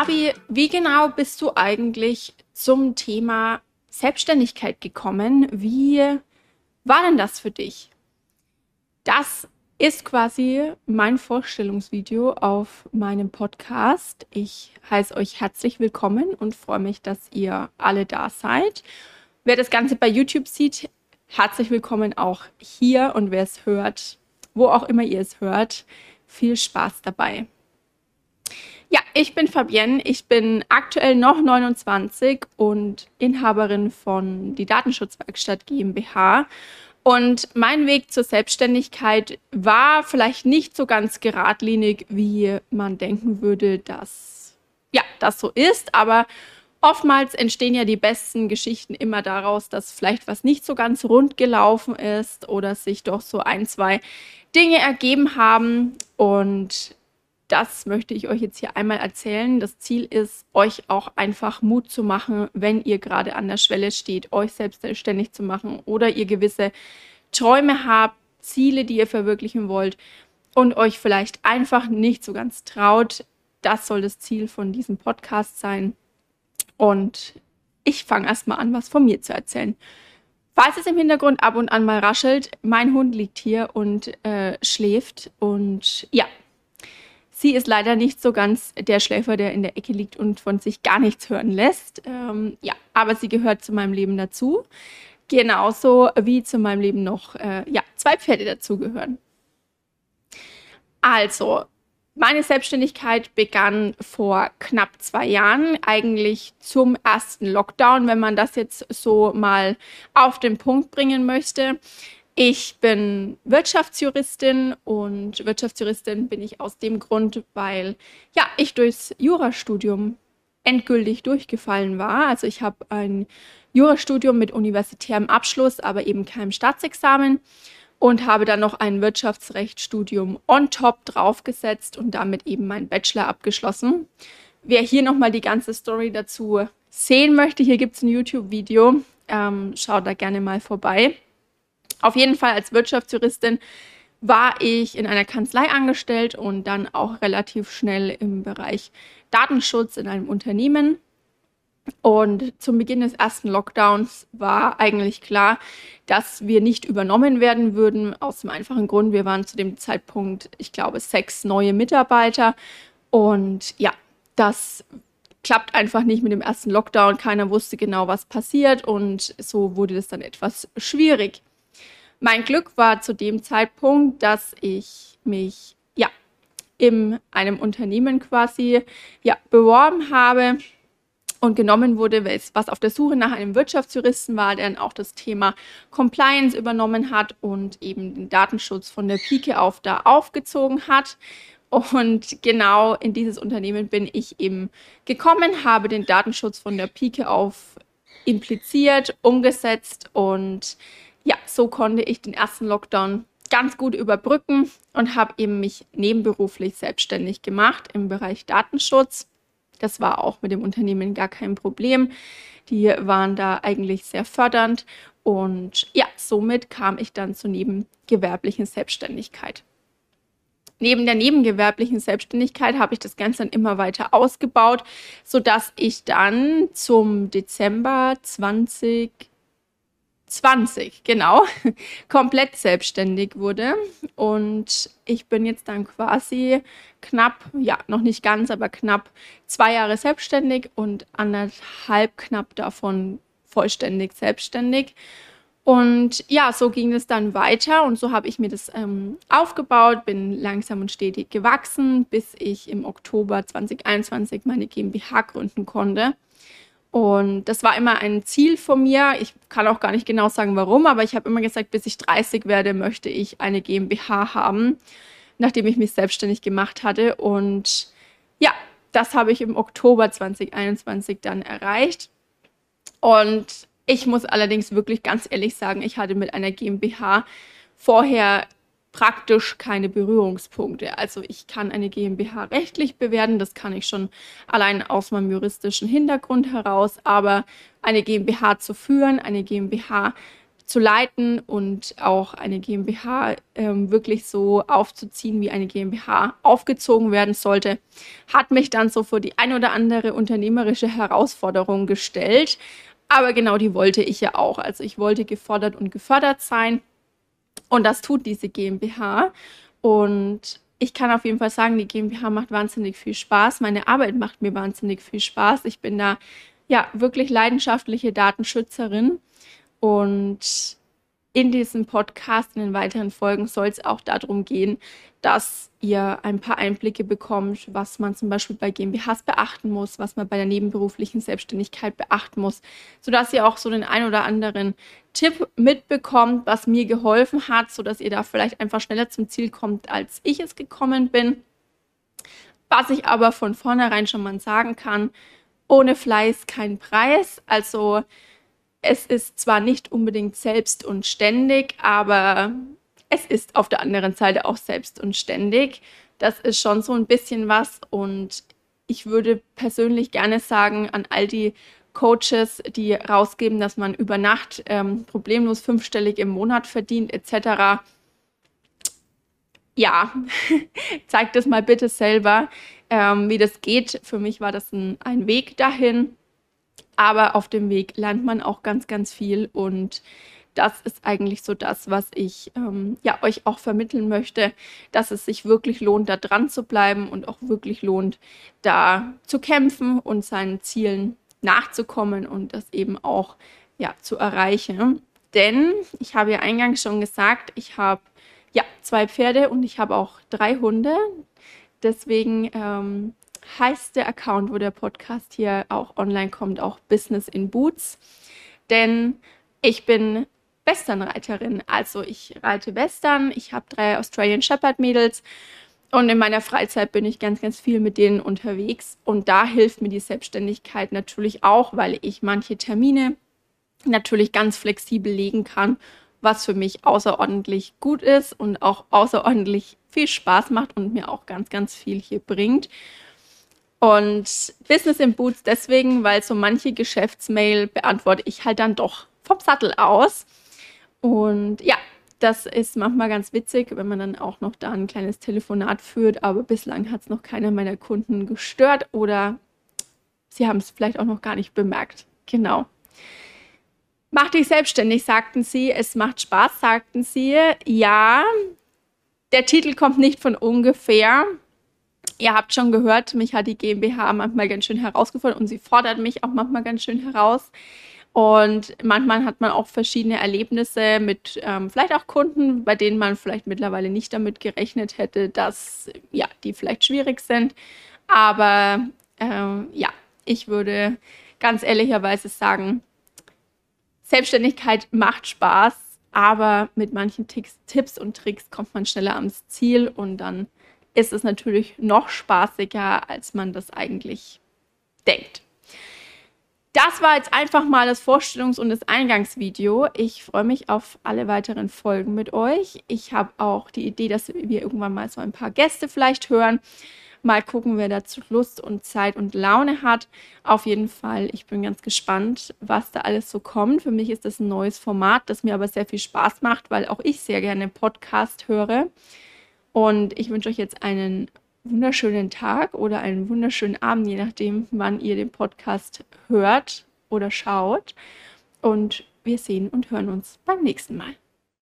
Fabi, wie genau bist du eigentlich zum Thema Selbstständigkeit gekommen? Wie war denn das für dich? Das ist quasi mein Vorstellungsvideo auf meinem Podcast. Ich heiße euch herzlich willkommen und freue mich, dass ihr alle da seid. Wer das Ganze bei YouTube sieht, herzlich willkommen auch hier und wer es hört, wo auch immer ihr es hört, viel Spaß dabei. Ja, ich bin Fabienne. Ich bin aktuell noch 29 und Inhaberin von die Datenschutzwerkstatt GmbH. Und mein Weg zur Selbstständigkeit war vielleicht nicht so ganz geradlinig, wie man denken würde, dass ja, das so ist, aber oftmals entstehen ja die besten Geschichten immer daraus, dass vielleicht was nicht so ganz rund gelaufen ist oder sich doch so ein, zwei Dinge ergeben haben und das möchte ich euch jetzt hier einmal erzählen. Das Ziel ist, euch auch einfach Mut zu machen, wenn ihr gerade an der Schwelle steht, euch selbstständig zu machen oder ihr gewisse Träume habt, Ziele, die ihr verwirklichen wollt und euch vielleicht einfach nicht so ganz traut. Das soll das Ziel von diesem Podcast sein. Und ich fange erstmal an, was von mir zu erzählen. Falls es im Hintergrund ab und an mal raschelt, mein Hund liegt hier und äh, schläft. Und ja, Sie ist leider nicht so ganz der Schläfer, der in der Ecke liegt und von sich gar nichts hören lässt. Ähm, ja, aber sie gehört zu meinem Leben dazu. Genauso wie zu meinem Leben noch äh, ja, zwei Pferde dazugehören. Also, meine Selbstständigkeit begann vor knapp zwei Jahren, eigentlich zum ersten Lockdown, wenn man das jetzt so mal auf den Punkt bringen möchte. Ich bin Wirtschaftsjuristin und Wirtschaftsjuristin bin ich aus dem Grund, weil ja, ich durchs Jurastudium endgültig durchgefallen war. Also ich habe ein Jurastudium mit universitärem Abschluss, aber eben keinem Staatsexamen und habe dann noch ein Wirtschaftsrechtsstudium on top draufgesetzt und damit eben meinen Bachelor abgeschlossen. Wer hier nochmal die ganze Story dazu sehen möchte, hier gibt es ein YouTube-Video. Ähm, schaut da gerne mal vorbei. Auf jeden Fall als Wirtschaftsjuristin war ich in einer Kanzlei angestellt und dann auch relativ schnell im Bereich Datenschutz in einem Unternehmen. Und zum Beginn des ersten Lockdowns war eigentlich klar, dass wir nicht übernommen werden würden, aus dem einfachen Grund, wir waren zu dem Zeitpunkt, ich glaube, sechs neue Mitarbeiter. Und ja, das klappt einfach nicht mit dem ersten Lockdown. Keiner wusste genau, was passiert und so wurde es dann etwas schwierig. Mein Glück war zu dem Zeitpunkt, dass ich mich ja in einem Unternehmen quasi ja beworben habe und genommen wurde, was auf der Suche nach einem Wirtschaftsjuristen war, der dann auch das Thema Compliance übernommen hat und eben den Datenschutz von der Pike auf da aufgezogen hat. Und genau in dieses Unternehmen bin ich eben gekommen, habe den Datenschutz von der Pike auf impliziert, umgesetzt und ja, so konnte ich den ersten Lockdown ganz gut überbrücken und habe eben mich nebenberuflich selbstständig gemacht im Bereich Datenschutz. Das war auch mit dem Unternehmen gar kein Problem. Die waren da eigentlich sehr fördernd und ja, somit kam ich dann zur nebengewerblichen Selbstständigkeit. Neben der nebengewerblichen Selbstständigkeit habe ich das Ganze dann immer weiter ausgebaut, sodass ich dann zum Dezember 20 20, genau, komplett selbstständig wurde. Und ich bin jetzt dann quasi knapp, ja, noch nicht ganz, aber knapp zwei Jahre selbstständig und anderthalb knapp davon vollständig selbstständig. Und ja, so ging es dann weiter und so habe ich mir das ähm, aufgebaut, bin langsam und stetig gewachsen, bis ich im Oktober 2021 meine GmbH gründen konnte. Und das war immer ein Ziel von mir. Ich kann auch gar nicht genau sagen, warum, aber ich habe immer gesagt, bis ich 30 werde, möchte ich eine GmbH haben, nachdem ich mich selbstständig gemacht hatte. Und ja, das habe ich im Oktober 2021 dann erreicht. Und ich muss allerdings wirklich ganz ehrlich sagen, ich hatte mit einer GmbH vorher praktisch keine Berührungspunkte. Also ich kann eine GmbH rechtlich bewerten, das kann ich schon allein aus meinem juristischen Hintergrund heraus, aber eine GmbH zu führen, eine GmbH zu leiten und auch eine GmbH ähm, wirklich so aufzuziehen, wie eine GmbH aufgezogen werden sollte, hat mich dann so vor die ein oder andere unternehmerische Herausforderung gestellt. Aber genau die wollte ich ja auch. Also ich wollte gefordert und gefördert sein. Und das tut diese GmbH. Und ich kann auf jeden Fall sagen, die GmbH macht wahnsinnig viel Spaß. Meine Arbeit macht mir wahnsinnig viel Spaß. Ich bin da ja wirklich leidenschaftliche Datenschützerin und in diesem Podcast, in den weiteren Folgen, soll es auch darum gehen, dass ihr ein paar Einblicke bekommt, was man zum Beispiel bei GmbHs beachten muss, was man bei der nebenberuflichen Selbstständigkeit beachten muss, sodass ihr auch so den ein oder anderen Tipp mitbekommt, was mir geholfen hat, sodass ihr da vielleicht einfach schneller zum Ziel kommt, als ich es gekommen bin. Was ich aber von vornherein schon mal sagen kann, ohne Fleiß kein Preis. Also es ist zwar nicht unbedingt selbst und ständig, aber es ist auf der anderen Seite auch selbst und ständig. Das ist schon so ein bisschen was und ich würde persönlich gerne sagen an all die Coaches, die rausgeben, dass man über Nacht ähm, problemlos fünfstellig im Monat verdient etc. Ja, zeigt das mal bitte selber, ähm, wie das geht. Für mich war das ein, ein Weg dahin. Aber auf dem Weg lernt man auch ganz, ganz viel und das ist eigentlich so das, was ich ähm, ja, euch auch vermitteln möchte, dass es sich wirklich lohnt, da dran zu bleiben und auch wirklich lohnt, da zu kämpfen und seinen Zielen nachzukommen und das eben auch ja, zu erreichen. Denn ich habe ja eingangs schon gesagt, ich habe ja zwei Pferde und ich habe auch drei Hunde. Deswegen ähm, heißt der Account, wo der Podcast hier auch online kommt, auch Business in Boots. Denn ich bin Westernreiterin. Also ich reite Western, ich habe drei Australian Shepherd Mädels und in meiner Freizeit bin ich ganz, ganz viel mit denen unterwegs. Und da hilft mir die Selbstständigkeit natürlich auch, weil ich manche Termine natürlich ganz flexibel legen kann, was für mich außerordentlich gut ist und auch außerordentlich viel Spaß macht und mir auch ganz, ganz viel hier bringt. Und Business in Boots deswegen, weil so manche Geschäftsmail beantworte ich halt dann doch vom Sattel aus. Und ja, das ist manchmal ganz witzig, wenn man dann auch noch da ein kleines Telefonat führt, aber bislang hat es noch keiner meiner Kunden gestört oder sie haben es vielleicht auch noch gar nicht bemerkt. Genau. Mach dich selbstständig, sagten sie. Es macht Spaß, sagten sie. Ja, der Titel kommt nicht von ungefähr. Ihr habt schon gehört, mich hat die GmbH manchmal ganz schön herausgefordert und sie fordert mich auch manchmal ganz schön heraus. Und manchmal hat man auch verschiedene Erlebnisse mit ähm, vielleicht auch Kunden, bei denen man vielleicht mittlerweile nicht damit gerechnet hätte, dass ja, die vielleicht schwierig sind. Aber ähm, ja, ich würde ganz ehrlicherweise sagen, Selbstständigkeit macht Spaß, aber mit manchen Ticks, Tipps und Tricks kommt man schneller ans Ziel und dann ist es natürlich noch spaßiger, als man das eigentlich denkt. Das war jetzt einfach mal das Vorstellungs- und das Eingangsvideo. Ich freue mich auf alle weiteren Folgen mit euch. Ich habe auch die Idee, dass wir irgendwann mal so ein paar Gäste vielleicht hören. Mal gucken, wer dazu Lust und Zeit und Laune hat. Auf jeden Fall, ich bin ganz gespannt, was da alles so kommt. Für mich ist das ein neues Format, das mir aber sehr viel Spaß macht, weil auch ich sehr gerne Podcast höre. Und ich wünsche euch jetzt einen wunderschönen Tag oder einen wunderschönen Abend, je nachdem, wann ihr den Podcast hört oder schaut. Und wir sehen und hören uns beim nächsten Mal.